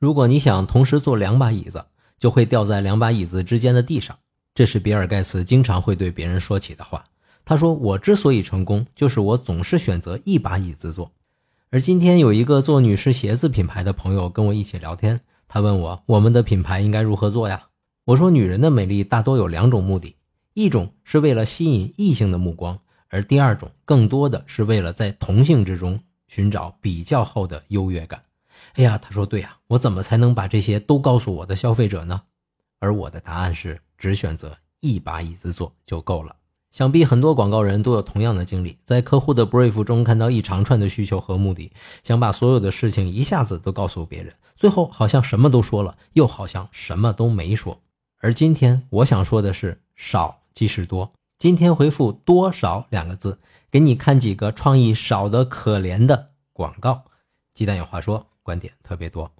如果你想同时坐两把椅子，就会掉在两把椅子之间的地上。这是比尔盖茨经常会对别人说起的话。他说：“我之所以成功，就是我总是选择一把椅子坐。”而今天有一个做女士鞋子品牌的朋友跟我一起聊天，他问我：“我们的品牌应该如何做呀？”我说：“女人的美丽大多有两种目的，一种是为了吸引异性的目光，而第二种更多的是为了在同性之中寻找比较后的优越感。”哎呀，他说：“对呀，我怎么才能把这些都告诉我的消费者呢？”而我的答案是：只选择一把椅子坐就够了。想必很多广告人都有同样的经历，在客户的 brief 中看到一长串的需求和目的，想把所有的事情一下子都告诉别人，最后好像什么都说了，又好像什么都没说。而今天我想说的是，少即是多。今天回复“多少”两个字，给你看几个创意少的可怜的广告。鸡蛋有话说，观点特别多。